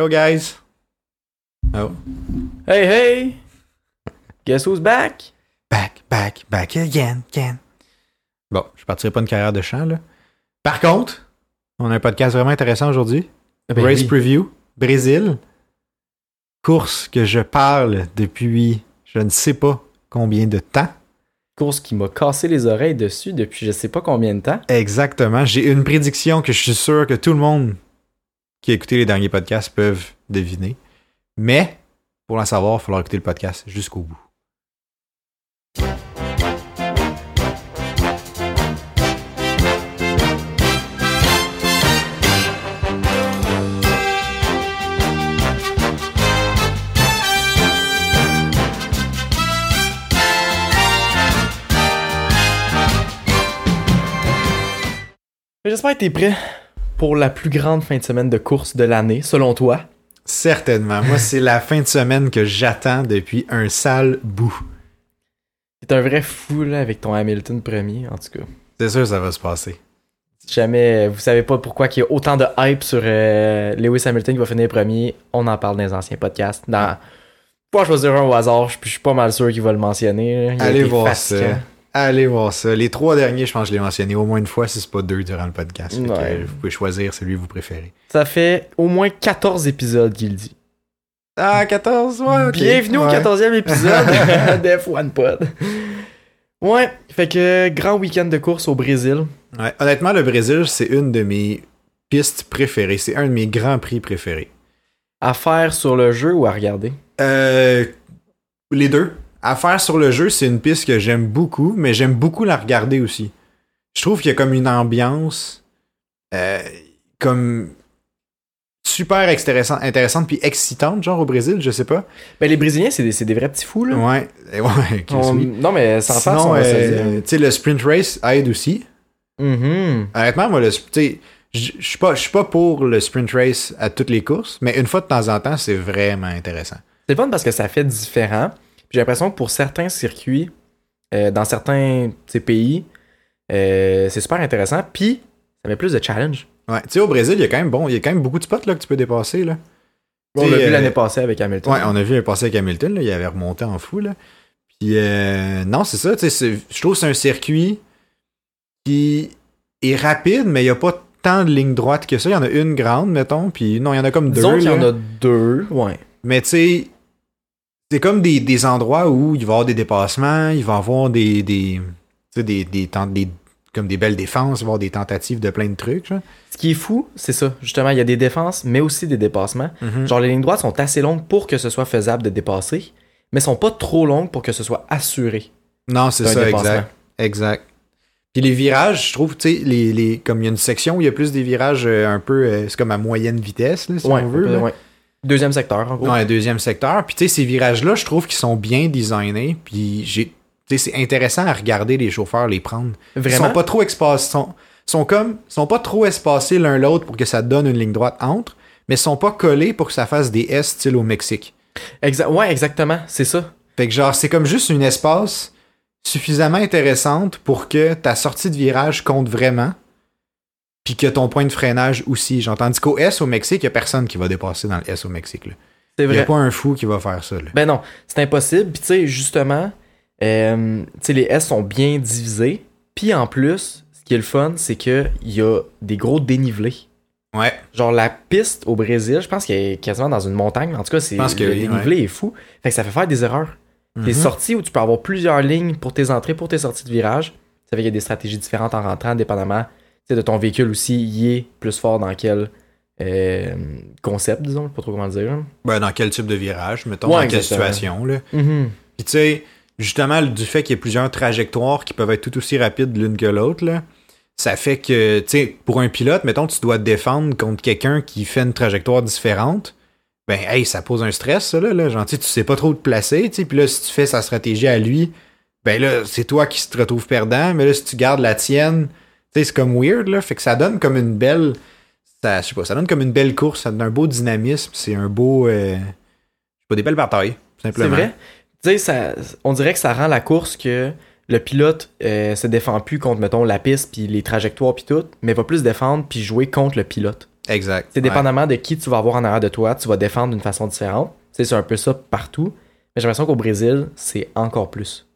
Hello, guys. Oh. Hey, hey! Guess who's back? Back, back, back again, again. Bon, je partirai pas une carrière de chant, là. Par contre, on a un podcast vraiment intéressant aujourd'hui. Ben Race oui. Preview, Brésil. Course que je parle depuis je ne sais pas combien de temps. Course qui m'a cassé les oreilles dessus depuis je sais pas combien de temps. Exactement. J'ai une prédiction que je suis sûr que tout le monde qui a écouté les derniers podcasts peuvent deviner. Mais, pour la savoir, il va falloir écouter le podcast jusqu'au bout. J'espère que t'es prêt pour la plus grande fin de semaine de course de l'année, selon toi? Certainement. Moi, c'est la fin de semaine que j'attends depuis un sale bout. T'es un vrai fou là, avec ton Hamilton premier, en tout cas. C'est sûr que ça va se passer. Si jamais vous savez pas pourquoi il y a autant de hype sur euh, Lewis Hamilton qui va finir premier, on en parle dans les anciens podcasts. Dans... Pas choisir un au hasard, je suis pas mal sûr qu'il va le mentionner. Il Allez voir ça. Allez voir ça. Les trois derniers, je pense que je l'ai mentionné au moins une fois, si c'est pas deux durant le podcast. Que, euh, vous pouvez choisir celui que vous préférez. Ça fait au moins 14 épisodes qu'il dit. Ah, 14, ouais. Bienvenue au Ouais. 14e épisode de F1 Pod. Ouais, fait que grand week-end de course au Brésil. Ouais, honnêtement, le Brésil, c'est une de mes pistes préférées. C'est un de mes grands prix préférés. À faire sur le jeu ou à regarder? Euh, les deux. À faire sur le jeu, c'est une piste que j'aime beaucoup, mais j'aime beaucoup la regarder aussi. Je trouve qu'il y a comme une ambiance euh, comme super intéressante puis excitante, genre au Brésil, je sais pas. Ben les Brésiliens, c'est des, des vrais petits fous, là. Ouais, ouais, ok, On- oui. Non, mais sans faire, on euh, tu sais, le sprint race aide aussi. Mhm. Honnêtement, moi, le, je suis pas, pas pour le sprint race à toutes les courses, mais une fois de temps en temps, c'est vraiment intéressant. C'est fun parce que ça fait différent. J'ai l'impression que pour certains circuits, euh, dans certains pays, euh, c'est super intéressant. Puis, ça met plus de challenge. Ouais, tu sais, au Brésil, il y a quand même bon, il y a quand même beaucoup de spots là, que tu peux dépasser là. On l'a vu euh, l'année passée avec Hamilton. Ouais, on a vu un passé avec Hamilton, là, il avait remonté en fou là. Puis euh, non, c'est ça, je trouve que c'est un circuit qui est rapide, mais il y a pas tant de lignes droites que ça. Il y en a une grande, mettons, puis non, il y en a comme deux. Disons qu'il y en a deux. Ouais. Mais tu sais, c'est comme des, des endroits où il va y avoir des dépassements, il va y avoir des. des des, des, des- comme des belles défenses, avoir des tentatives de plein de trucs. genre. Ce qui est fou, c'est ça. Justement, il y a des défenses, mais aussi des dépassements. Mhm. Genre, les lignes droites sont assez longues pour que ce soit faisable de dépasser, mais sont pas trop longues pour que ce soit assuré. Non, c'est ça, exact. Exact. Puis les virages, je trouve, tu sais, les, les, comme il y a une section où il y a plus des virages euh, un peu, euh, c'est comme à moyenne vitesse, là, si ouais, on veut. là. ouais. Deuxième secteur, en gros. Ouais, deuxième secteur. Puis tu sais, ces virages-là, je trouve qu'ils sont bien designés. Puis j'ai. C'est intéressant à regarder les chauffeurs les prendre. Ils Vraiment? sont pas trop espacés. Sont, sont comme. sont pas trop espacés l'un l'autre pour que ça donne une ligne droite entre, mais sont pas collés pour que ça fasse des S style au Mexique. Exa- ouais, exactement. C'est ça. Fait que genre, c'est comme juste une espace suffisamment intéressante pour que ta sortie de virage compte vraiment. Puis que ton point de freinage aussi. Genre, tandis qu'au S au Mexique, il y a personne qui va dépasser dans le S au Mexique. C'est Il y a vrai. pas un fou qui va faire ça. Là. Ben non, c'est impossible. Puis tu sais, justement, euh, les S sont bien divisés. Puis en plus, ce qui est le fun, c'est qu'il y a des gros dénivelés. Ouais. Genre la piste au Brésil, je pense qu'elle est quasiment dans une montagne. En tout cas, c'est pense que le dénivelé est fou. Fait que ça fait faire des erreurs. Tes Mhm. sorties où tu peux avoir plusieurs lignes pour tes entrées, pour tes sorties de virage. Ça fait qu'il y a des stratégies différentes en rentrant, dépendamment de ton véhicule aussi. Il est plus fort dans quel euh, concept, disons. Je sais pas trop comment le dire. Ben, dans quel type de virage, mettons, Ouais, dans quelle situation, là. Mhm. Puis tu sais, justement, du fait qu'il y ait plusieurs trajectoires qui peuvent être tout aussi rapides l'une que l'autre, là, ça fait que, tu sais, pour un pilote, mettons, tu dois te défendre contre quelqu'un qui fait une trajectoire différente. Ben, hey, ça pose un stress, ça, là. là. Genre, tu sais, pas trop te placer, tu sais. Puis là, si tu fais sa stratégie à lui, ben là, c'est toi qui te retrouves perdant. Mais là, si tu gardes la tienne, sais, c'est comme weird, là. Fait que ça donne comme une belle. Ça, je sais pas, ça donne comme une belle course, ça donne un beau dynamisme, c'est un beau. Euh, pas, des belles batailles, C'est simplement. vrai. Tu sais, ça- on dirait que ça rend la course que le pilote euh, se défend plus contre, mettons, la piste, puis les trajectoires, puis tout, mais va plus défendre, puis jouer contre le pilote. Exact. C'est Ouais. dépendamment de qui tu vas avoir en arrière de toi, tu vas défendre d'une façon différente. C'est un peu ça partout. Mais j'ai l'impression qu'au Brésil, c'est encore plus.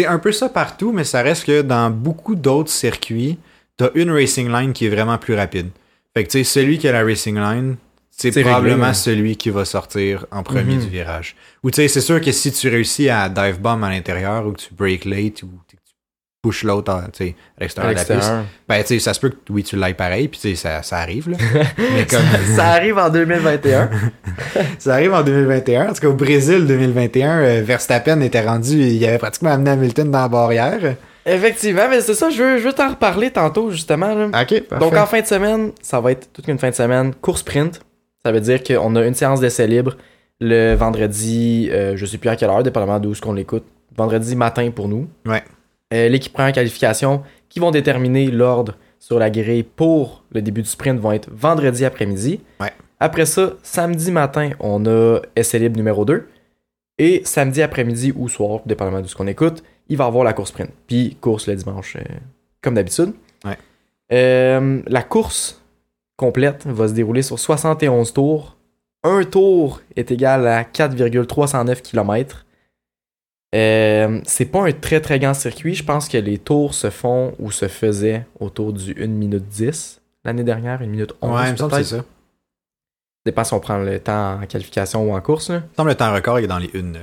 C'est un peu ça partout, mais ça reste que dans beaucoup d'autres circuits, t'as une racing line qui est vraiment plus rapide. Fait que tu sais, celui qui a la racing line, c'est probablement réglé, celui qui va sortir en premier Mhm. du virage. Ou tu sais, c'est sûr que si tu réussis à dive bomb à l'intérieur ou que tu break late ou pushes l'autre à, tu sais, à À l'extérieur de la piste, l'extérieur. ben tu sais, ça se peut que oui, tu l'ailles pareil, puis tu sais, ça, ça arrive là. mais comme ça arrive en 2021. ça arrive en 2021, en tout cas au Brésil 2021, euh, Verstappen était rendu, il avait pratiquement amené Hamilton dans la barrière. Effectivement, mais c'est ça, je veux, je veux t'en reparler tantôt, justement. là. Ok, Donc en fin de semaine, ça va être toute une fin de semaine, course sprint. Ça veut dire qu'on a une séance d'essai libre le vendredi, euh, je sais plus à quelle heure, dépendamment d'où ce qu'on l'écoute. Vendredi matin pour nous. Ouais. Euh, L'équipe première qualification qui vont déterminer l'ordre sur la grille pour le début du sprint vont être vendredi après-midi. Ouais. Après ça, samedi matin, on a essai libre numéro 2. Et samedi après-midi ou soir, dépendamment de ce qu'on écoute, il va y avoir la course sprint. Puis course le dimanche, euh, comme d'habitude. Ouais. Euh, la course complète va se dérouler sur 71 tours. Un tour est égal à 4,309 km. Euh, c'est pas un très très grand circuit. Je pense que les tours se font ou se faisaient autour du 1 minute 10 l'année dernière, 1 minute 11. Ouais, il me semble c'est ça. Dépend si on prend le temps en qualification ou en course. là. Il me semble que le temps record est dans les 1-9.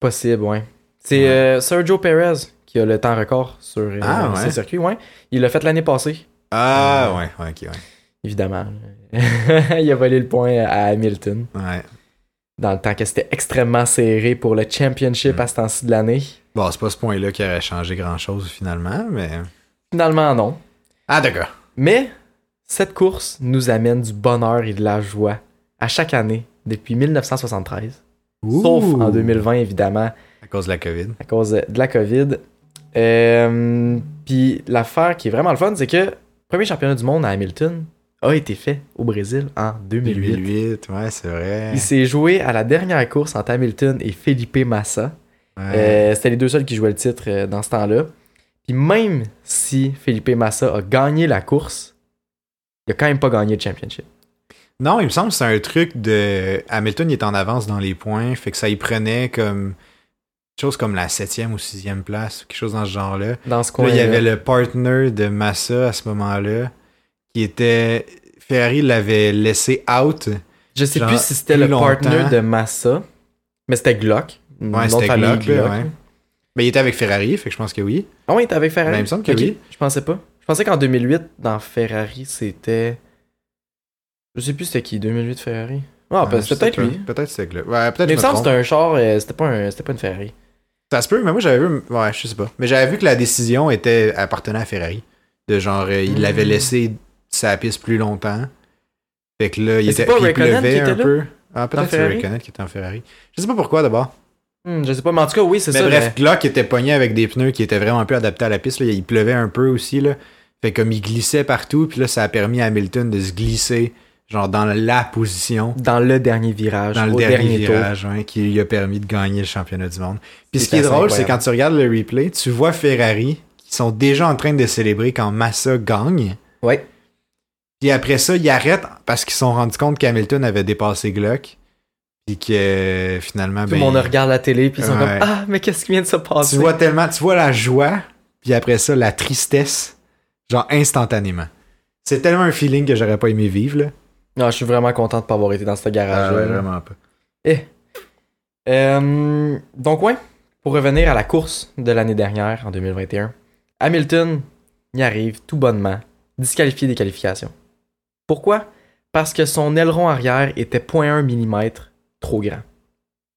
Possible, ouais. C'est Ouais. euh, Sergio Perez qui a le temps record sur euh, Ah, ouais. ces circuits. Ouais. Il l'a fait l'année passée, Ah ouais, ouais, ok, ouais. évidemment. il a volé le point à Hamilton Ouais. Dans le temps que c'était extrêmement serré pour le championship Mm. à ce temps-ci de l'année. Bon, c'est pas ce point-là qui aurait changé grand-chose finalement, mais... Finalement, non. Ah d'accord. Mais cette course nous amène du bonheur et de la joie à chaque année depuis 1973. Sauf en 2020, évidemment, À cause de la COVID. à cause de la COVID. Euh, Puis l'affaire qui est vraiment le fun, c'est que premier championnat du monde à Hamilton a été fait au Brésil en 2008. 2008, ouais, c'est vrai. Il s'est joué à la dernière course entre Hamilton et Felipe Massa. Ouais. Euh, C'était les deux seuls qui jouaient le titre euh, dans ce temps-là. Puis même si Felipe Massa a gagné la course, il a quand même pas gagné le championship. Non, il me semble que c'est un truc de... Hamilton, il est en avance dans les points, fait que ça y prenait comme... Quelque chose comme la septième ou sixième place, quelque chose dans ce genre-là. Dans ce Là, coin il y avait le partner de Massa à ce moment-là, qui était... Ferrari l'avait laissé out. Je sais genre, plus si c'était le partner de Massa, mais c'était Glock. Ouais, c'était Glock, ouais. Mais il était avec Ferrari, fait que je pense que oui. Ah oui, il était avec Ferrari? Ben, il me semble que oui. Je pensais pas. Je pensais qu'en 2008, dans Ferrari, c'était. Je sais plus c'était qui, 2008 Ferrari. Ah, ben, c'était sais peut-être lui. Peut-être c'est que Ouais, peut-être Mais il me semble que c'était un char, euh, c'était pas, un... c'était pas une Ferrari. Ça se peut, mais moi j'avais vu. Ouais, je sais pas. Mais j'avais vu que la décision était appartenait à Ferrari. De genre, euh, il Mm. l'avait laissé sa piste plus longtemps. Fait que là, il Mais était pas il pleuvait un peu. Ah, peut-être c'est? Raikkonen qui était en Ferrari. Je sais pas pourquoi d'abord. Hmm, je sais pas, mais en tout cas, oui, c'est Mais ça. bref, Glock était pogné avec des pneus qui étaient vraiment peu adaptés à la piste. Là. Il pleuvait un peu aussi. Là. Fait comme il glissait partout, puis là, ça a permis à Hamilton de se glisser, genre dans la position, Dans le dernier virage, dans le au dernier, virage, qui lui a permis de gagner le championnat du monde. Puis ce qui est drôle, c'est quand tu regardes le replay, tu vois Ferrari qui sont déjà en train de célébrer quand Massa gagne. Ouais. Puis après ça, ils arrêtent parce qu'ils se sont rendus compte qu'Hamilton avait dépassé Glock. Puis que euh, finalement, Tout ben, le monde regarde la télé, puis ils sont Ouais. comme Ah, mais qu'est-ce qui vient de se passer? Tu vois tellement, tu vois la joie, puis après ça, la tristesse, genre instantanément. C'est tellement un feeling que j'aurais pas aimé vivre, là. Non, je suis vraiment content de pas avoir été dans ce garage-là. là. vraiment pas. Euh, donc, ouais, pour revenir à la course de l'année dernière, en 2021, Hamilton y arrive tout bonnement, disqualifié des qualifications. Pourquoi? Parce que son aileron arrière était 0.1 mm trop grand.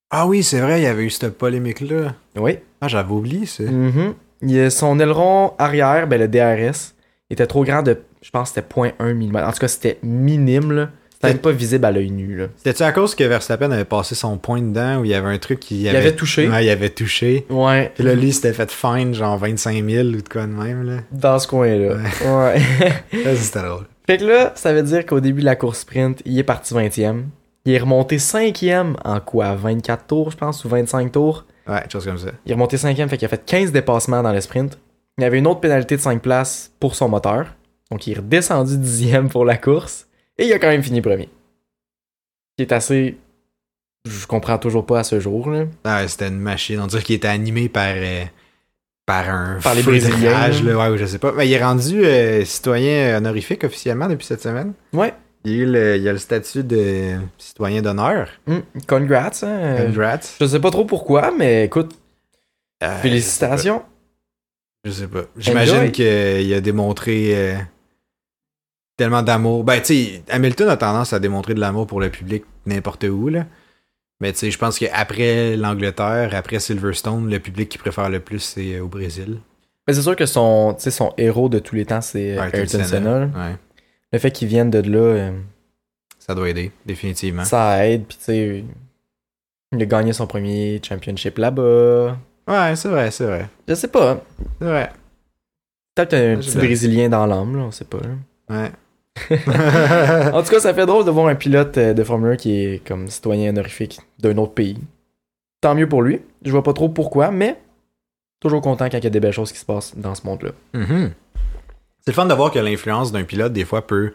Ah oui, c'est vrai, il y avait eu cette polémique-là. Oui. Ah, j'avais oublié ça. Mhm. A- Son aileron arrière, ben, le DRS, était trop grand de, je pense, que c'était 0.1 mm. En tout cas, c'était minime, là. C'était même pas visible à l'œil nu. C'était-tu à cause que Verstappen avait passé son point dedans ou il y avait un truc qui Il avait touché. Ouais, il avait touché. Ouais. Puis là, lui, s'était fait fine, genre 25 000 ou de quoi de même, là. Dans ce coin-là. Ouais. Ça, c'était drôle. Fait que là, ça veut dire qu'au début de la course sprint, il est parti 20e. Il est remonté 5e en quoi? 24 tours, je pense, ou 25 tours? Ouais, chose comme ça. Il est remonté 5e, fait qu'il a fait 15 dépassements dans le sprint. Il y avait une autre pénalité de 5 places pour son moteur. Donc il est redescendu 10e pour la course. Et il a quand même fini premier. Qui est assez. Je comprends toujours pas à ce jour. Là. Ah, c'était une machine. On dirait qu'il était animé par, euh, par un Par les Brésiliens, là. Ouais, je sais pas. Mais il est rendu euh, citoyen honorifique officiellement depuis cette semaine. Ouais. Il, a le, il a le statut de citoyen d'honneur. Hmm, Congrats. hein. Congrats. Je sais pas trop pourquoi, mais écoute, Euh, félicitations. Je sais pas. J'imagine qu'il a démontré euh, tellement d'amour. Ben, tu sais, Hamilton a tendance à démontrer de l'amour pour le public n'importe où, là. Mais tu sais, je pense qu'après l'Angleterre, après Silverstone, le public qui préfère le plus, c'est euh, au Brésil. Mais c'est sûr que son, son héros de tous les temps, c'est euh, Ayrton Senna. Ouais. Le fait qu'il vienne de là, euh, Ça doit aider, définitivement. ça aide. Puis tu sais, il a gagné son premier championship là-bas. Ouais, c'est vrai, c'est vrai. Je sais pas. C'est vrai. Peut-être un petit Brésilien dans l'âme, là, on sait pas. là. Ouais. En tout cas, ça fait drôle de voir un pilote euh, de Formule 1 qui est comme citoyen honorifique d'un autre pays. Tant mieux pour lui. Je vois pas trop pourquoi, mais toujours content quand il y a des belles choses qui se passent dans ce monde-là. Mhm. C'est le fun de voir que l'influence d'un pilote, des fois, peut,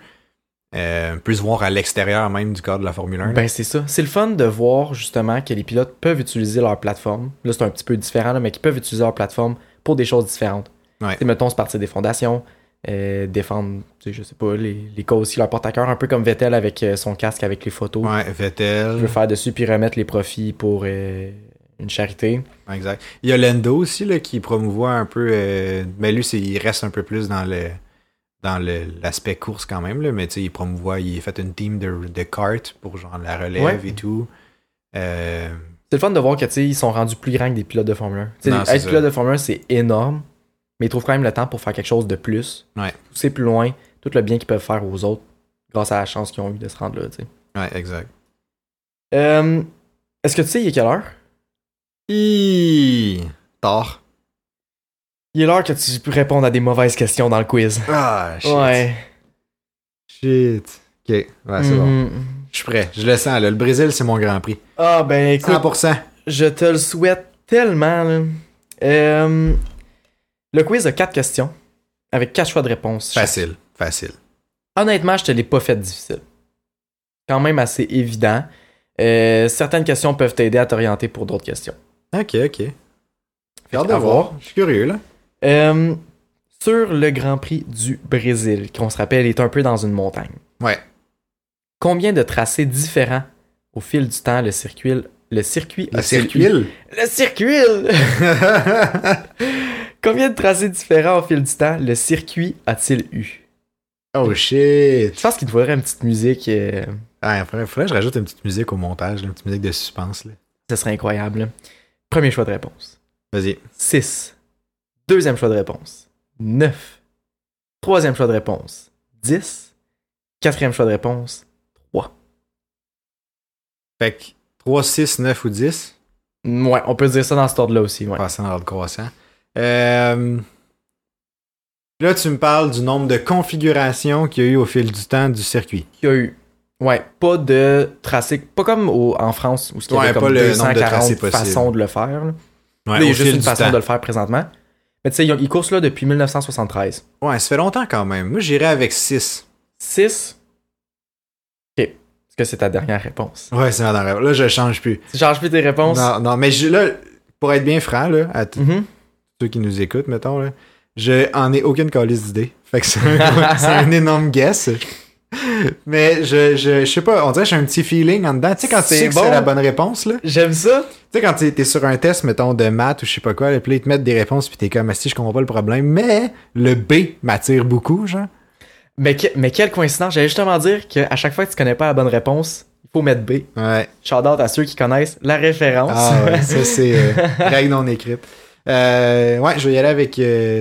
euh, peut se voir à l'extérieur même du cadre de la Formule 1. Ben c'est ça. C'est le fun de voir justement que les pilotes peuvent utiliser leur plateforme. Là, c'est un petit peu différent, là, mais qu'ils peuvent utiliser leur plateforme pour des choses différentes. Ouais. Mettons, se partir des fondations, euh, défendre, tu sais, je sais pas, les, les causes qui leur portent à cœur, un peu comme Vettel avec euh, son casque avec les photos. Ouais, Je Vettel. veux faire dessus puis remettre les profits pour euh, une charité. Exact. Il y a Lendo aussi là, qui promouvoit un peu. euh, mais lui, il reste un peu plus dans le dans l'aspect course quand même, là, mais tu sais, il promouvoit, il a fait une team de, de kart pour genre la relève Ouais. et tout. C'est le fun de voir que tu sais, ils sont rendus plus grands que des pilotes de Formule 1. Tu sais, Non, être ça. pilote de Formule 1, c'est énorme, mais ils trouvent quand même le temps pour faire quelque chose de plus. Ouais. Pousser plus loin, tout le bien qu'ils peuvent faire aux autres grâce à la chance qu'ils ont eu de se rendre là. tu sais. ouais, exact. Euh, Est-ce que tu sais, il est quelle heure? Hi! Tard. Il est l'heure que tu peux répondre à des mauvaises questions dans le quiz. Ah, shit. Ouais. Shit. Ok, ouais, c'est bon. Mhm. Je suis prêt. Je le sens, là. Le Brésil, c'est mon grand prix. Ah, ben écoute, 100%. je te le souhaite tellement. là. Euh, le quiz a quatre questions avec quatre choix de réponse. chaque. Facile, facile. Honnêtement, je te l'ai pas fait difficile. Quand même assez évident. Euh, certaines questions peuvent t'aider à t'orienter pour d'autres questions. Ok, ok. Fait que, de à voir. Je suis curieux, là. Euh, sur le Grand Prix du Brésil, qu'on se rappelle est un peu dans une montagne. Ouais. Combien de tracés différents au fil du temps le circuit le circuit Le a-t-il circuit. Le circuit Combien de tracés différents au fil du temps le circuit a-t-il eu? Oh shit. Je pense qu'il te faudrait une petite musique euh, Ah, faudrait, faudrait que je rajoute une petite musique au montage, une petite musique de suspense. Là. ce serait incroyable. Premier choix de réponse. Vas-y. 6. Deuxième choix de réponse. 9. Troisième choix de réponse. 10. Quatrième choix de réponse. 3. Fait que 3, 6, 9 ou 10. Ouais, on peut dire ça dans cet ordre-là aussi. Ouais. Passant dans l'ordre croissant. Euh, Là, tu me parles du nombre de configurations qu'il y a eu au fil du temps du circuit. Il y a eu. Ouais, pas de tracé. Pas comme au- en France où il y Ouais, pas comme le nombre de 240 façons de le faire. là. Ouais, Là, il y au a juste une façon temps. de le faire présentement. Mais tu sais, ils, ils courent là depuis 1973. Ouais, ça fait longtemps quand même. Moi, j'irais avec 6. 6. Est-ce que c'est ta dernière réponse? Ouais, c'est ma dernière. Là, je change plus. Tu changes plus tes réponses? Non, non, mais je- là, pour être bien franc, là, à Mhm. ceux qui nous écoutent, mettons, là, je en ai aucune calice d'idée. Fait que c'est un, énorme guess. Mais je, je, je sais pas, on dirait que j'ai un petit feeling en dedans. Tu sais, quand tu que bon. c'est la bonne réponse, là. J'aime ça. Tu sais, quand t'es sur un test, mettons, de maths ou je sais pas quoi, là, puis ils te mettent des réponses, puis t'es comme, Ah, si je comprends pas le problème, mais le B m'attire beaucoup, genre. Mais, que- mais quelle coïncidence. J'allais justement dire qu'à chaque fois que tu connais pas la bonne réponse, il faut mettre B. Ouais. Shout out à ceux qui connaissent la référence. Ah ouais, ça c'est euh, règle non écrite. Euh, ouais, je vais y aller avec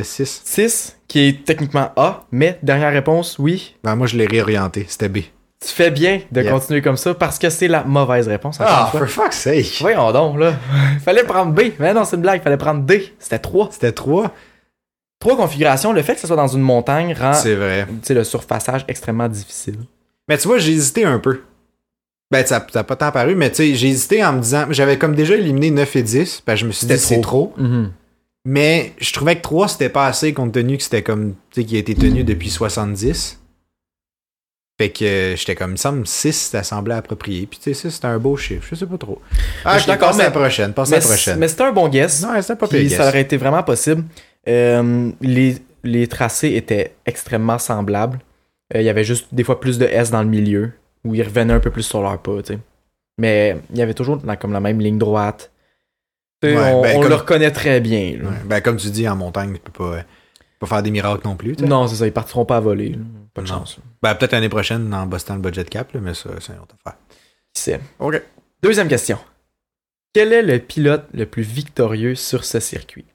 6. 6, qui est techniquement A, mais dernière réponse, oui. Ben, moi, je l'ai réorienté, c'était B. Tu fais bien de Yeah. continuer comme ça parce que c'est la mauvaise réponse. Ah, for fuck's sake! Voyons donc, là. fallait prendre B. Mais non, c'est une blague. Fallait prendre D. C'était 3. C'était 3. Trois configurations. Le fait que ce soit dans une montagne rend C'est vrai. le surfaçage extrêmement difficile. Mais tu vois, j'ai hésité un peu. Ben, ça n'a pas tant paru, mais tu sais, j'ai hésité en me disant. J'avais comme déjà éliminé 9 et 10. Ben, je me suis dit, c'est trop. Mais je trouvais que 3, c'était pas assez compte tenu que c'était comme. Tu sais, qui a été tenu depuis 70. Fait que euh, j'étais comme, il me semble 6, ça semblait approprié. Puis tu sais, 6, c'était un beau chiffre. Je sais pas trop. Ah, je suis d'accord, passe à la mais- prochaine. Passe à Mais, la prochaine. mais c'était un bon guess. Non, c'était pas pire. ça aurait été vraiment possible. Euh, les, les tracés étaient extrêmement semblables. Euh, Il y avait juste des fois plus de S dans le milieu, où ils revenaient un peu plus sur leur pas. Mais il y avait toujours la- comme la même ligne droite. Ouais, on ben, on comme- le reconnaît très bien. Ouais, Ben, comme tu dis, en montagne, tu peux pas, euh, pas faire des miracles non plus. Non, c'est ça, ils partiront pas à voler. là. Pas de Non. chance. Ben, peut-être l'année prochaine en bossant le budget cap, là, mais ça, c'est une autre affaire. Qui sait? OK. Deuxième question. Quel est le pilote le plus victorieux sur ce circuit?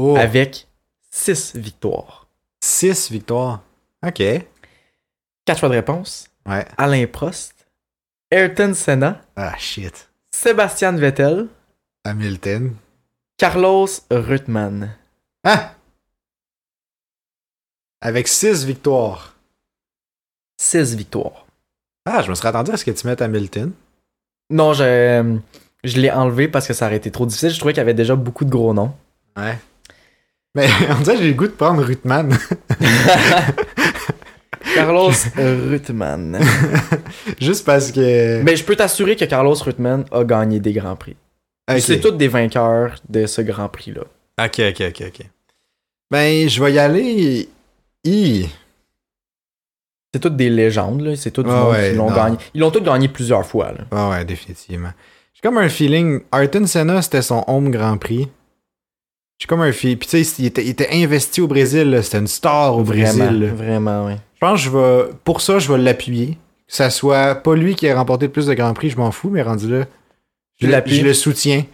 Oh, Avec 6 victoires. 6 victoires. OK. Ouais. 4 choix de réponse. Alain Prost, Ayrton Senna, Ah, shit. Sébastien Vettel, Hamilton. Carlos Reutemann. Ah! Avec 6 victoires. 6 victoires. Ah, je me serais attendu à ce que tu mettes Hamilton. Non, je, je l'ai enlevé parce que ça aurait été trop difficile. Je trouvais qu'il y avait déjà beaucoup de gros noms. Ouais. Mais on dirait que j'ai le goût de prendre Rutman. Carlos Reutemann. Juste parce que. Mais je peux t'assurer que Carlos Reutemann a gagné des grands prix. C'est tous des vainqueurs de ce grand prix-là. Ok, ok, ok, ok. Ben, je vais y aller. I. C'est toutes des légendes, là. C'est tous du Ah monde ouais, qui l'ont gagné. Ils l'ont tous gagné plusieurs fois, là. Ah ouais, définitivement. J'ai comme un feeling. Ayrton Senna, c'était son home Grand Prix. J'ai comme un feeling. Puis tu sais, il était, il était investi au Brésil. C'était une star au Vraiment, Brésil. là. vraiment, oui. Je pense que je vais. Pour ça, je vais l'appuyer. Que ça soit pas lui qui a remporté le plus de Grands Prix, je m'en fous, mais rendu là. Je, je le soutiens.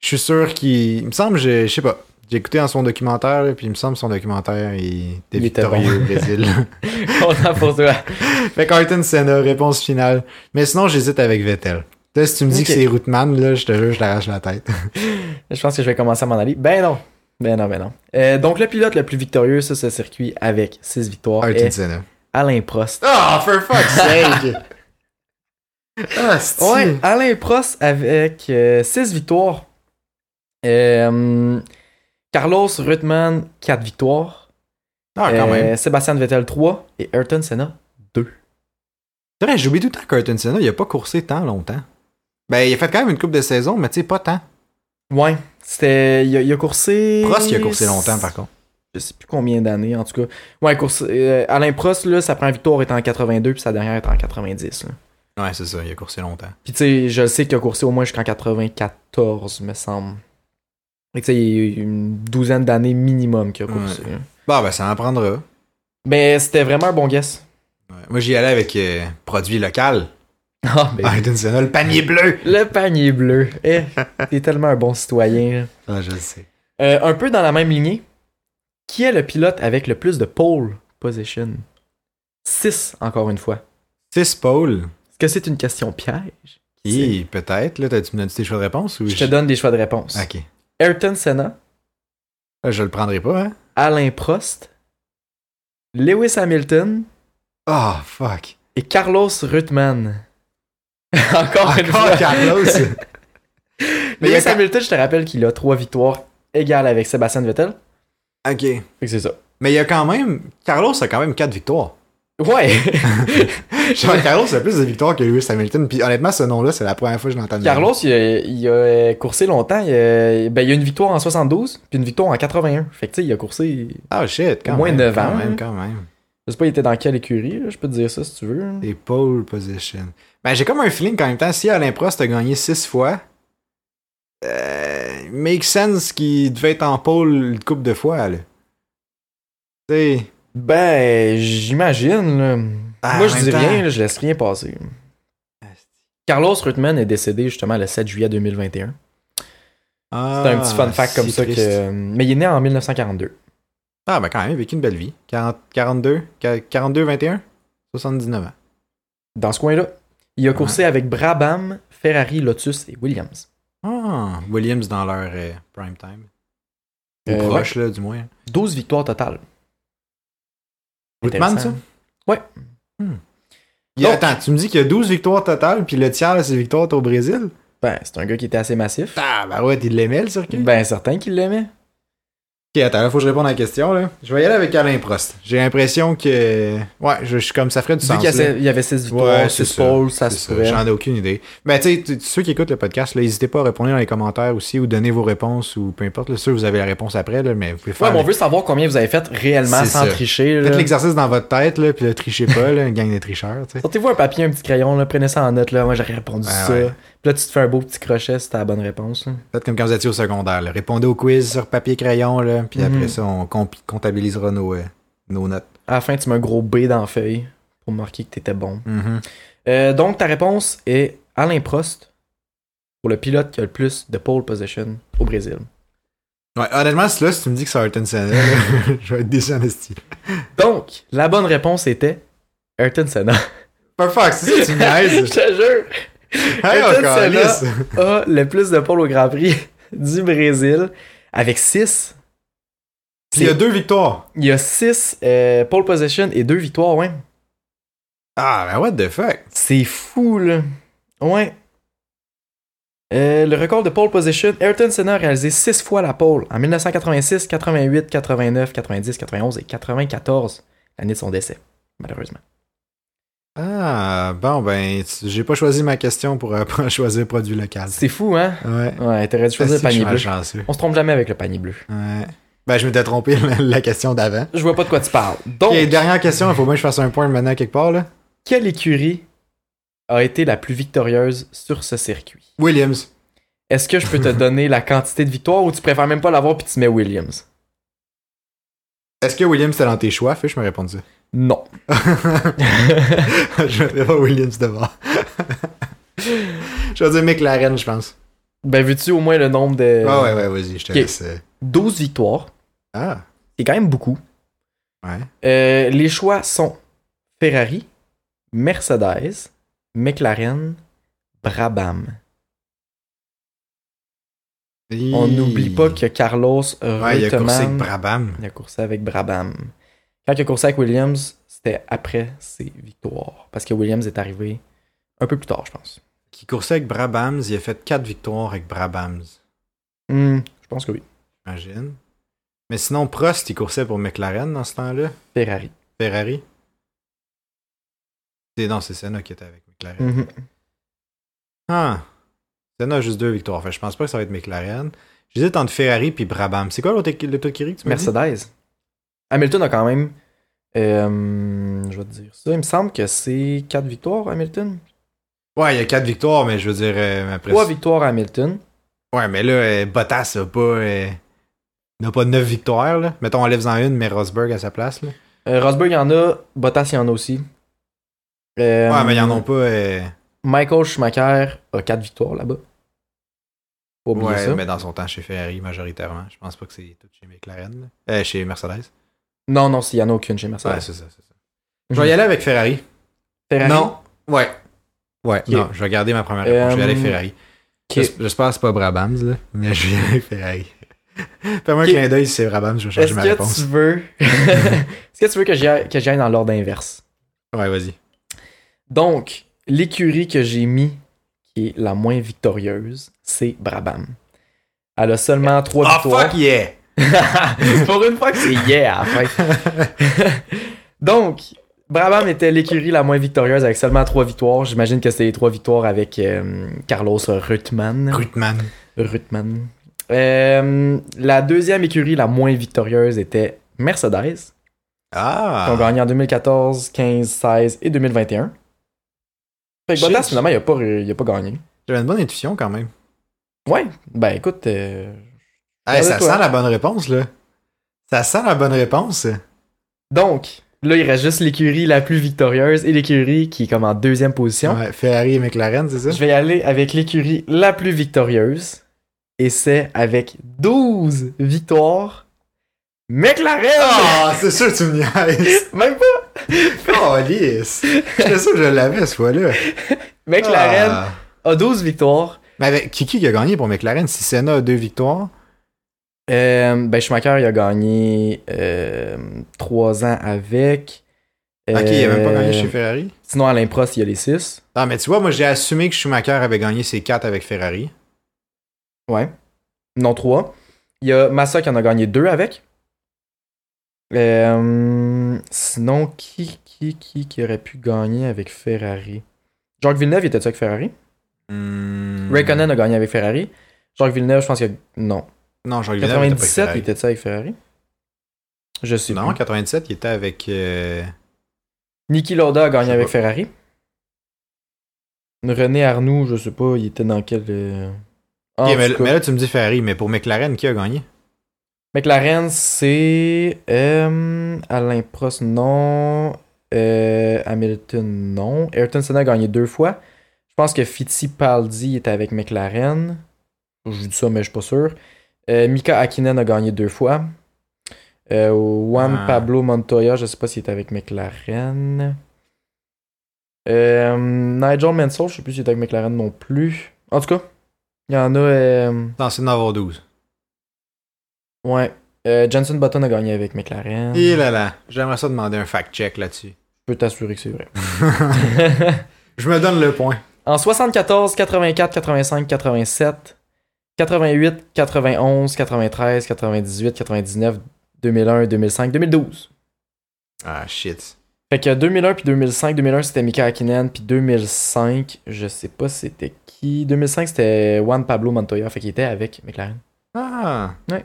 Je suis sûr qu'il. Il me semble, je, je sais pas. J'ai écouté dans son documentaire, là, puis il me semble que son documentaire, il était Il était victorieux bon. au Brésil. Content pour toi. fait qu'Ayrton Senna, réponse finale. Mais sinon, j'hésite avec Vettel. Là, si tu me dis que c'est Routman, là, je te jure, je t'arrache la tête. Je pense que je vais commencer à m'en aller. Ben non. Ben non, ben non. Euh, donc, le pilote le plus victorieux sur ce circuit avec 6 victoires Ayrton est Senna. Alain Prost. Ah, for fuck's sake! ah, c'est Ouais, Alain Prost avec 6 victoires. Euh, Carlos Reutemann, 4 victoires. Ah, quand Euh, même. Sébastien Vettel, 3. Et Ayrton Senna, 2. C'est vrai, j'oublie tout le temps qu'Ayrton Senna, il a pas coursé tant longtemps. Ben, il a fait quand même une coupe de saison, mais tu sais, pas tant. Ouais, c'était. Il a, il a coursé. Prost, il a coursé longtemps, par contre. Je sais plus combien d'années, en tout cas. Ouais, course, euh, Alain Prost, là, sa première victoire était en 82, puis sa dernière était en 90. là. Ouais, c'est ça, il a coursé longtemps. Puis tu sais, je sais qu'il a coursé au moins jusqu'en 94, me semble. Que tu sais, il y a une douzaine d'années minimum qu'il a coursé. là. Bah, ben, ça en prendra. Mais c'était vraiment un bon guess. Ouais. Moi, j'y allais avec euh, produit local. Ah, ben, Ayrton Senna, le panier bleu! le panier bleu. Eh, t'es tellement un bon citoyen. Ah, je le sais. Euh, un peu dans la même lignée, qui est le pilote avec le plus de pole position? 6, encore une fois. 6 pôles. Est-ce que c'est une question piège? Qui, peut-être, là, tu me donnes tes choix de réponse ou Je te donne des choix de réponse. Ok. Ayrton Senna, Là, je le prendrai pas, hein? Alain Prost, Lewis Hamilton Oh, fuck. et Carlos Reutemann. Encore une Encore fois. Carlos! Mais Lewis Hamilton, je te rappelle qu'il a trois victoires égales avec Sébastien Vettel. ok. Fait que c'est ça. Mais il y a quand même. Carlos a quand même 4 victoires. Ouais. Genre, Carlos a plus de victoires que Lewis Hamilton. Puis honnêtement, ce nom-là, c'est la première fois que je l'entends. Carlos, il a, il a coursé longtemps. Il a, ben, il a une victoire en 72, puis une victoire en 81. Fait que tu sais, il a coursé. Ah, shit, quand Au moins même. neuf quand ans, même, hein. quand même. Je sais pas, il était dans quelle écurie, là, je peux te dire ça si tu veux. Des pole position. Ben, j'ai comme un feeling qu'en même temps, si Alain Prost a gagné 6 fois, euh, make sense qu'il devait être en pole une couple de fois, là. Ben, j'imagine. là. Ah, Moi, je dis temps- rien, là, je laisse rien passer. Carlos Reutemann est décédé justement le 7 juillet 2021. Ah, C'est un petit fun fact comme ça. triste. Que... Mais il est né en 1942. Ah, ben quand même, vécu une belle vie. 40, 42, 42, 21, 79 ans. Dans ce coin-là, il a coursé avec Brabham, Ferrari, Lotus et Williams. Ah, Williams dans leur euh, prime time. Ou Euh, proche, là, du moins. 12 victoires totales. Whitman, ça? Ouais. Il Donc- attends, tu me dis qu'il y a 12 victoires totales, puis le tiers de ces victoires au Brésil? Ben, c'est un gars qui était assez massif. Ah, ben ouais, il l'aimait, le circuit? Ben, certain qu'il l'aimait. Ok, attends, là, faut que je réponde à la question, là. Je vais y aller avec Alain Prost. J'ai l'impression que. Ouais, je, suis comme ça ferait du Vu sens. qu'il y, il avait 6 victoires, Ouais, c'est 6 ça. poles, ça se ça, pouvait. J'en ai aucune idée. Mais tu sais, ceux qui écoutent le podcast, là, n'hésitez pas à répondre dans les commentaires aussi ou donner vos réponses ou peu importe. Là, sûr, vous avez la réponse après, là, mais vous pouvez faire. Ouais, mais on veut savoir combien vous avez fait réellement sans ça. tricher. là. Faites l'exercice dans votre tête, là, puis le trichez pas, là, une gang de tricheurs, tu sais. Sortez-vous un papier, un petit crayon, là, prenez ça en note. Là. Moi, j'aurais répondu Ouais, ça. ouais. Puis là, tu te fais un beau petit crochet si t'as la bonne réponse. Faites comme quand vous étiez au secondaire. là. Répondez au quiz sur papier crayon, là, puis Mhm. après ça, on comp- comptabilisera nos, euh, nos notes. À la fin, tu mets un gros B dans la feuille pour marquer que t'étais bon. Mhm. Euh, donc, ta réponse est Alain Prost pour le pilote qui a le plus de pole position au Brésil. Ouais, honnêtement, là, si tu me dis que c'est Ayrton Senna, je vais être déçu en esti. Donc, la bonne réponse était Ayrton Senna. Perfect, c'est ça que tu me niaises. Je te jure, Lisse. a le plus de pole au Grand Prix du Brésil avec 6. Puis il y a deux victoires. Il y a 6 pole position et 2 victoires, ouais. Ah, ben what the fuck? C'est fou, là. Ouais. Euh, le record de pole position, Ayrton Senna a réalisé 6 fois la pole en 1986, 88, 89, 90, 91 et 94, l'année de son décès, malheureusement. Ah, bon, ben, j'ai pas choisi ma question pour, euh, choisir produit local. C'est fou, hein? Ouais. Ouais, t'aurais dû choisir le panier bleu. malchanceux. On se trompe jamais avec le panier bleu. Ouais. Ben, je m'étais trompé la, la question d'avant. Je vois pas de quoi tu parles. Donc, Ok, dernière question, il faut bien que je fasse un point maintenant quelque part, là. quelle écurie a été la plus victorieuse sur ce circuit? Williams. Est-ce que je peux te donner la quantité de victoires ou tu préfères même pas l'avoir puis tu mets Williams? Est-ce que Williams était dans tes choix? Fais, je me réponds ça. Non. je vais pas Williams devant. je vais dire McLaren, je pense. ben, veux-tu au moins le nombre de. Ah ouais, ouais, vas-y, je te laisse. euh. 12 victoires. Ah, C'est quand même beaucoup. ouais. Euh, les choix sont Ferrari, Mercedes, McLaren, Brabham. On n'oublie pas que Carlos Ouais, il a coursé avec Brabham. il a coursé avec Brabham. Quand il a coursé avec Williams, c'était après ses victoires. Parce que Williams est arrivé un peu plus tard, je pense. Qui coursait avec Brabhams, il a fait 4 victoires avec Brabhams, Hmm, je pense que oui. j'imagine. Mais sinon, Prost, il coursait pour McLaren dans ce temps-là. Ferrari. Ferrari. C'est- Non, c'est Senna qui était avec McLaren. Mhm. Ah. A juste deux victoires. Fait, je pense pas que ça va être McLaren. J'hésite entre Ferrari puis Brabham. C'est quoi l'autre écurie que tu? Mercedes. Hamilton a quand même. euh, je vais te dire ça. Il me semble que c'est 4 victoires, Hamilton. Ouais, il y a quatre victoires, mais je veux dire, euh, après 3 ça- victoires à Hamilton. Ouais, mais là, euh, Bottas a pas. euh, n'a pas neuf victoires, là. Mettons, enlève-en une, mais Rosberg à sa place, là. Euh, Rosberg, il y en a. Bottas, il y en a aussi. Euh, Ouais, mais ils en ont pas. euh, Michael Schumacher a 4 victoires là-bas. Oublier Ouais, ça. mais dans son temps chez Ferrari, majoritairement. Je pense pas que c'est tout chez McLaren, là. Euh, chez Mercedes. Non, non, s'il y en a aucune chez Mercedes. Ouais, c'est ça, c'est ça. Je vais y aller avec Ferrari. Ferrari? Non. Ouais. Ouais, non, je vais garder ma première réponse. Je vais aller Euh, Ferrari. Ok. J'es- J'espère que c'est pas Brabhams, là, mais je vais aller avec Ferrari. Fais-moi Ok. un clin d'œil si c'est Brabhams, je vais changer Est-ce ma que réponse. tu veux. Est-ce que tu veux que j'y aille, que j'y aille dans l'ordre inverse? Ouais, vas-y. Donc, l'écurie que j'ai mis, qui est la moins victorieuse, c'est Brabham. Elle a seulement 3 Ah, victoires. fuck yeah! Pour une fois que c'est yeah à la fin. Donc, Brabham était l'écurie la moins victorieuse avec seulement 3 victoires. J'imagine que c'était les 3 victoires avec euh, Carlos Reutemann. Rutman. Reutemann. Euh, la deuxième écurie la moins victorieuse était Mercedes, qui Ah! ont gagné en 2014, 15, 16 et 2021. Fait que. Bottas, finalement, il a pas, il a pas gagné. J'avais une bonne intuition quand même. Ouais, ben écoute, euh, Hey, ça sent la bonne réponse, là. Ça sent la bonne réponse. donc, là, il reste juste l'écurie la plus victorieuse et l'écurie qui est comme en deuxième position. Ouais, Ferrari et McLaren, c'est ça? Je vais y aller avec l'écurie la plus victorieuse. Et c'est avec 12 victoires. McLaren! Ah, c'est sûr que tu me niaises. Même pas! Oh, lisse. J'étais sûr que je l'avais ce fois-là. McLaren Ah. a 12 victoires. Mais avec Kiki qui a gagné pour McLaren, si Senna a deux victoires? Euh, ben Schumacher, il a gagné 3 ans avec. Ok, il a même pas Euh, gagné chez Ferrari? Sinon, Alain Prost, il y a les 6. Non, mais tu vois, moi j'ai assumé que Schumacher avait gagné ses quatre avec Ferrari. Ouais. Non, 3. Il y a Massa qui en a gagné deux avec. Euh, sinon, qui, qui, qui, qui aurait pu gagner avec Ferrari? Jacques Villeneuve, il était-tu avec Ferrari? Raikkonen a gagné avec Ferrari. Jacques Villeneuve, je pense a. Non. Non, Jacques Villeneuve était pas 97, avec il était-tu avec Ferrari? Je sais. Non, plus. 97, il était avec. euh, Niki Lauda a gagné avec pas. Ferrari. René Arnoux, je sais pas, il était dans quel. euh, mais là, tu me dis Ferrari, mais pour McLaren, qui a gagné? McLaren, c'est. euh, Alain Prost, non. Euh, Hamilton, non. Ayrton Senna a gagné deux fois. Je pense que Fittipaldi était avec McLaren. Je dis ça, mais je suis pas sûr. Euh, Mika Hakkinen a gagné deux fois. Juan Ah. Pablo Montoya, je sais pas s'il était avec McLaren. Nigel Mansell, je sais plus s'il était avec McLaren non plus. En tout cas, il y en a. Non, c'est d'en avoir 12. Ouais. Euh, Jenson Button a gagné avec McLaren. Et là là, j'aimerais ça demander un fact-check là-dessus. Je peux t'assurer que c'est vrai. Je me donne le point. en 74, 84, 85, 87, 88, 91, 93, 98, 99, 2001, 2005, 2012. Ah, shit. Fait que 2001 puis 2005, 2001 c'était Mika Hakkinen, puis 2005, je sais pas c'était qui. 2005 c'était Juan Pablo Montoya, fait qu'il était avec McLaren. Ah. Ouais.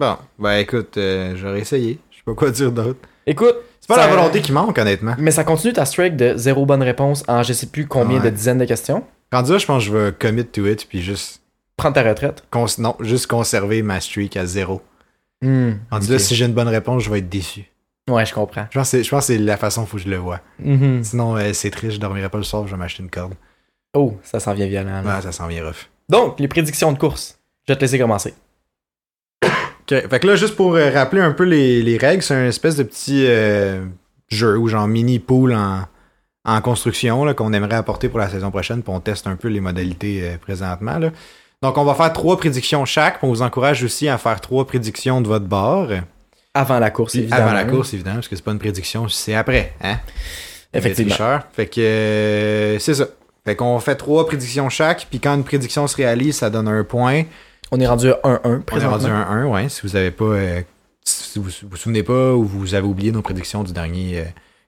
Bon, ben écoute, euh, j'aurais essayé. Je sais pas quoi dire d'autre. Écoute, C'est pas Ça- la volonté qui manque, honnêtement. mais ça continue ta streak de zéro bonne réponse en je sais plus combien Ouais. de dizaines de questions. Rendu là, je pense que je vais commit to it, puis juste. Prends ta retraite. cons- non, juste conserver ma streak à zéro. Hmm, Rendu ok. là, si j'ai une bonne réponse, je vais être déçu. Ouais, je comprends. Je pense que c'est, la façon faut que je le vois. Mhm. Sinon, euh, c'est triste, je dormirai pas le soir, je vais m'acheter une corde. Oh, ça s'en vient violent. là. Ouais, ça s'en vient rough. Donc, les prédictions de course. Je vais te laisser commencer. Fait que là, juste pour euh, rappeler un peu les, les règles, c'est un espèce de petit euh, jeu ou genre mini pool en, en construction là, qu'on aimerait apporter pour la saison prochaine, puis on teste un peu les modalités euh, présentement. Là. Donc, on va faire trois prédictions chaque, puis on vous encourage aussi à faire trois prédictions de votre bord. Avant la course, Puis évidemment. avant la course, évidemment, parce que c'est pas une prédiction, c'est après. Hein? Effectivement. Fait que c'est ça. Fait qu'on fait trois prédictions chaque, puis quand une prédiction se réalise, ça donne un point. On est rendu à 1-1 On est rendu un 1, ouais. Si vous avez pas. euh, si vous vous souvenez pas ou vous avez oublié nos prédictions du dernier euh,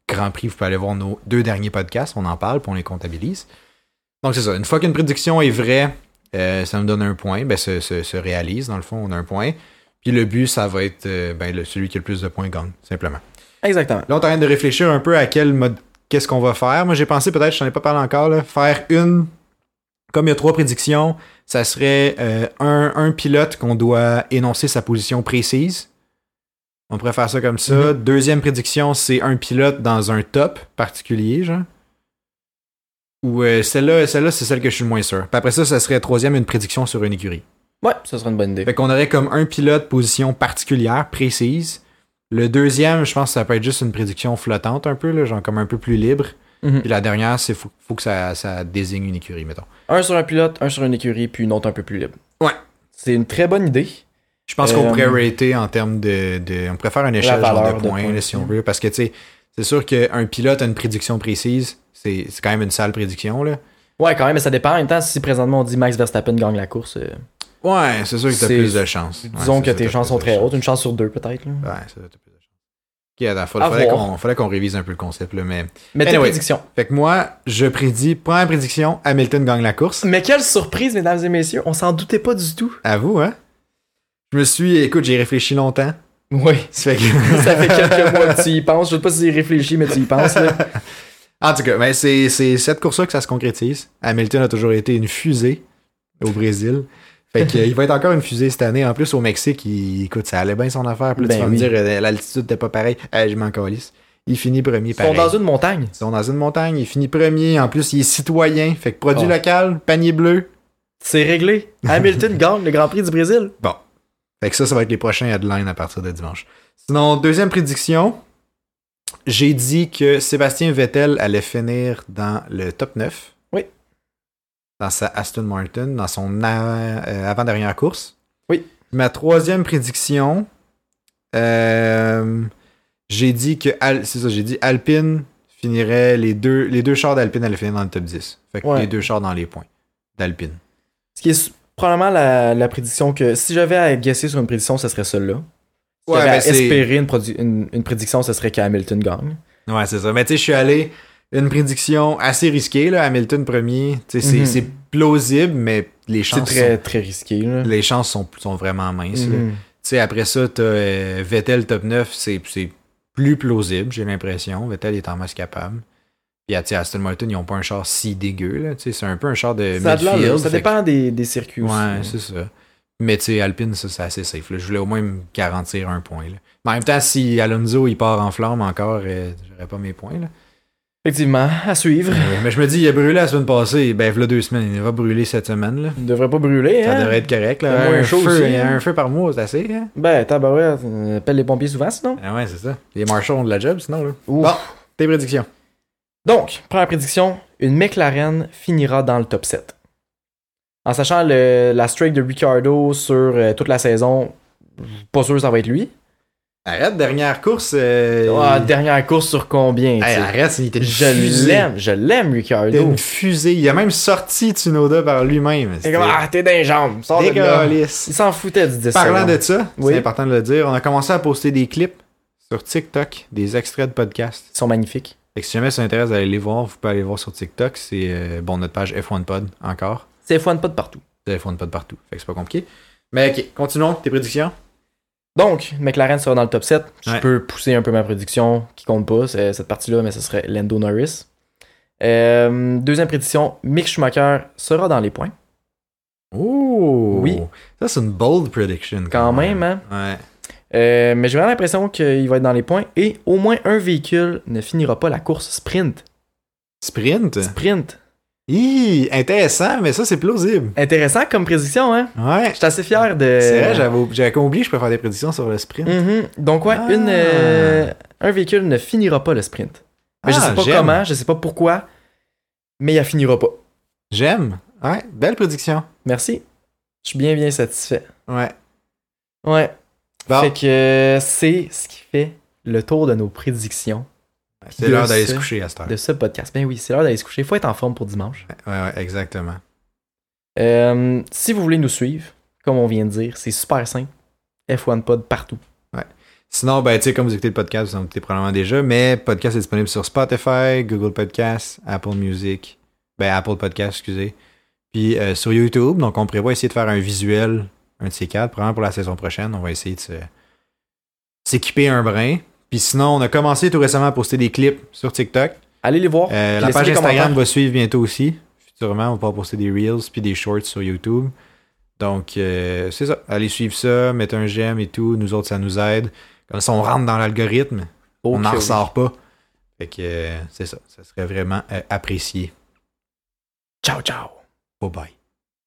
Grand Prix, vous pouvez aller voir nos deux derniers podcasts, on en parle, puis on les comptabilise. Donc c'est ça. Une fois qu'une prédiction est vraie, euh, ça nous donne un point. Ben, se, se- se réalise, dans le fond, on a un point. Puis le but, ça va être ben, le- celui qui a le plus de points gagne, simplement. Exactement. Là, on est en train de réfléchir un peu à quel mode, qu'est-ce qu'on va faire. Moi, j'ai pensé peut-être, je n'en ai pas parlé encore, là, faire une. Comme il y a trois prédictions, ça serait euh, un, un pilote qu'on doit énoncer sa position précise. On pourrait faire ça comme ça. Deuxième prédiction, c'est un pilote dans un top particulier, genre. Ou euh, celle-là, celle-là, c'est celle que je suis le moins sûr. Puis après ça, ça serait troisième, une prédiction sur une écurie. Ouais, ce serait une bonne idée. Fait qu'on aurait comme un pilote position particulière, précise. Le deuxième, je pense que ça peut être juste une prédiction flottante un peu, là, genre comme un peu plus libre. Mhm. Puis la dernière, c'est faut, faut que ça, ça désigne une écurie, mettons. Un sur un pilote, un sur une écurie, puis une autre un peu plus libre. Ouais. C'est une très bonne idée. Je pense qu'on Euh, pourrait rater en termes de, de- On pourrait faire un échelle genre de de points, points. là, si on veut. Parce que, tu sais, c'est sûr qu'un pilote a une prédiction précise. C'est c'est quand même une sale prédiction, là. Ouais, quand même, mais ça dépend. En même temps, si présentement on dit Max Verstappen gagne la course, euh, Ouais, c'est sûr que t'as C'est- plus de chance. Ouais, disons c'est que tes chances sont très hautes. Une chance sur deux, peut-être. Ouais, ça, t'as plus de chance. Ok, faut- À fallait voir. qu'on qu'on révise un peu le concept, là, mais... Mais tes Anyway. prédictions. Fait que moi, je prédis, première prédiction, Hamilton gagne la course. Mais quelle surprise, mesdames et messieurs. On s'en doutait pas du tout. À vous, hein? Je me suis, écoute, j'ai réfléchi longtemps. Oui. Ça fait que... ça fait quelques mois que tu y penses. Je sais pas si tu y réfléchis, mais tu y penses. Là. en tout cas, ben, c'est, c'est cette course-là que ça se concrétise. Hamilton a toujours été une fusée au Brésil. Fait que, euh, va être encore une fusée cette année. En plus, au Mexique, il, écoute, ça allait bien son affaire. Puis là, Ben tu vas oui. me dire, euh, l'altitude n'était pas pareil. Eh, je m'en calisse. Il finit premier Ils sont pareil. dans une montagne. Ils sont dans une montagne. Il finit premier. En plus, il est citoyen. Fait que produit Oh. local, panier bleu. C'est réglé. Hamilton gagne le Grand Prix du Brésil. Bon. Fait que ça, ça va être les prochains headlines à partir de dimanche. Sinon, deuxième prédiction. J'ai dit que Sébastien Vettel allait finir dans le top 9. Dans sa Aston Martin, dans son euh, avant-dernière course. Oui. Ma troisième prédiction, euh, j'ai dit que c'est ça, j'ai dit Alpine finirait les deux les deux chars d'Alpine allaient finir dans le top 10. Fait que Ouais. les deux chars dans les points d'Alpine. Ce qui est probablement la, la prédiction que si j'avais à guesser sur une prédiction, ce serait celle-là. Si Ouais, j'avais à espérer une, une, une prédiction, ce serait qu'Hamilton gagne. Ouais, c'est ça. Mais tu sais, je suis allé une prédiction assez risquée, là. Hamilton premier. Tu c'est- Mhm. c'est plausible, mais les C'est chances, très, très risqué. Là. sont, les chances sont, sont vraiment minces. Tu sais, après ça, t'as euh, Vettel top 9, c'est c'est plus plausible, j'ai l'impression. Vettel est en masse capable. Puis, tu sais, Aston Martin, ils ont pas un char si dégueu. Tu c'est un peu un char de Ça, midfield. ça dépend des, des circuits. Ouais, c'est ça. Mais tu sais, Alpine, ça, c'est assez safe. là. Je voulais au moins me garantir un point, là. Mais en même temps, si Alonso, il part en flamme encore, euh, j'aurais pas mes points, là. Effectivement, à suivre. Euh, mais je me dis, il a brûlé la semaine passée. Ben, voilà deux semaines. Il va brûler cette semaine, là. Il devrait pas brûler, Ça hein? devrait être correct, Il y là. Un chaud feu, aussi, il y a hein? un feu par mois, c'est assez, hein? Ben, tabarouette, euh, appelle les pompiers souvent, sinon. Ah ouais, c'est ça. Les marchands ont de la job, sinon, là. Ouf. Bon, tes prédictions. Donc, première prédiction, une McLaren finira dans le top 7. En sachant le- la streak de Ricardo sur euh, toute la saison, pas sûr que ça va être lui. Arrête, dernière course. euh, il- dernière course sur combien? Hey, arrête, il était je l'aime, je l'aime, Ricardo. une fusée. Il a même sorti Tsunoda par lui-même. C'est comme, ah, t'es dans les jambes, sors de là. Il s'en foutait du 10 Parlant secondes. de ça, Oui. c'est important de le dire, on a commencé à poster des clips sur TikTok, des extraits de podcasts. Ils sont magnifiques. Que si jamais ça intéresse d'aller les voir, vous pouvez aller voir sur TikTok. C'est euh, bon notre page F1 Pod encore. C'est fun pas de partout. C'est F1 Pod partout. Fait que c'est pas compliqué. Mais ok, continuons tes prédictions. Donc, McLaren sera dans le top 7. Je Ouais. peux pousser un peu ma prédiction, qui compte pas, cette partie-là, mais ce serait Lando Norris. Euh, deuxième prédiction, Mick Schumacher sera dans les points. Oh! Oui. Ça, c'est une bold prediction. Quand même, hein? Ouais. Euh, mais j'ai vraiment l'impression qu'il va être dans les points et au moins un véhicule ne finira pas la course sprint. Sprint? Sprint. Hi, intéressant, mais ça, c'est plausible. Intéressant comme prédiction, hein? Ouais. Je suis assez fier de. C'est vrai, j'avais j'avais oublié, je peux faire des prédictions sur le sprint. Mhm. Donc, ouais, Ah. une, euh, un véhicule ne finira pas le sprint. Mais je Ah, sais pas j'aime. comment, je sais pas pourquoi, mais il finira pas. J'aime. Ouais, belle prédiction. Merci. Je suis bien, bien satisfait. Ouais. Ouais. Bon, Fait que euh, c'est ce qui fait le tour de nos prédictions c'est l'heure d'aller ce- se coucher à cette heure. de ce podcast. Ben oui, c'est l'heure d'aller se coucher. Faut être en forme pour dimanche. Ouais, ouais, exactement. Euh, si vous voulez nous suivre, comme on vient de dire, c'est super simple. F1 Pod partout. Sinon, ben, tu sais, comme vous écoutez le podcast, vous en écoutez probablement déjà, mais le podcast est disponible sur Spotify, Google Podcasts, Apple Music, ben, Apple Podcasts, excusez, puis euh, sur YouTube. Donc, on prévoit essayer de faire un visuel, un de ces quatre, probablement pour la saison prochaine. On va essayer de s'équiper un brin. Puis sinon, on a commencé tout récemment à poster des clips sur TikTok. Allez les voir. Euh, la page Instagram va suivre bientôt aussi. Futurement, on va poster des Reels puis des Shorts sur YouTube. Donc, euh, c'est ça. Allez suivre ça, mettez un j'aime et tout. Nous autres, ça nous aide. Comme ça, on rentre dans l'algorithme. on n'en ressort pas. Fait que euh, c'est ça. Ça serait vraiment apprécié. Ciao, ciao. Bye bye.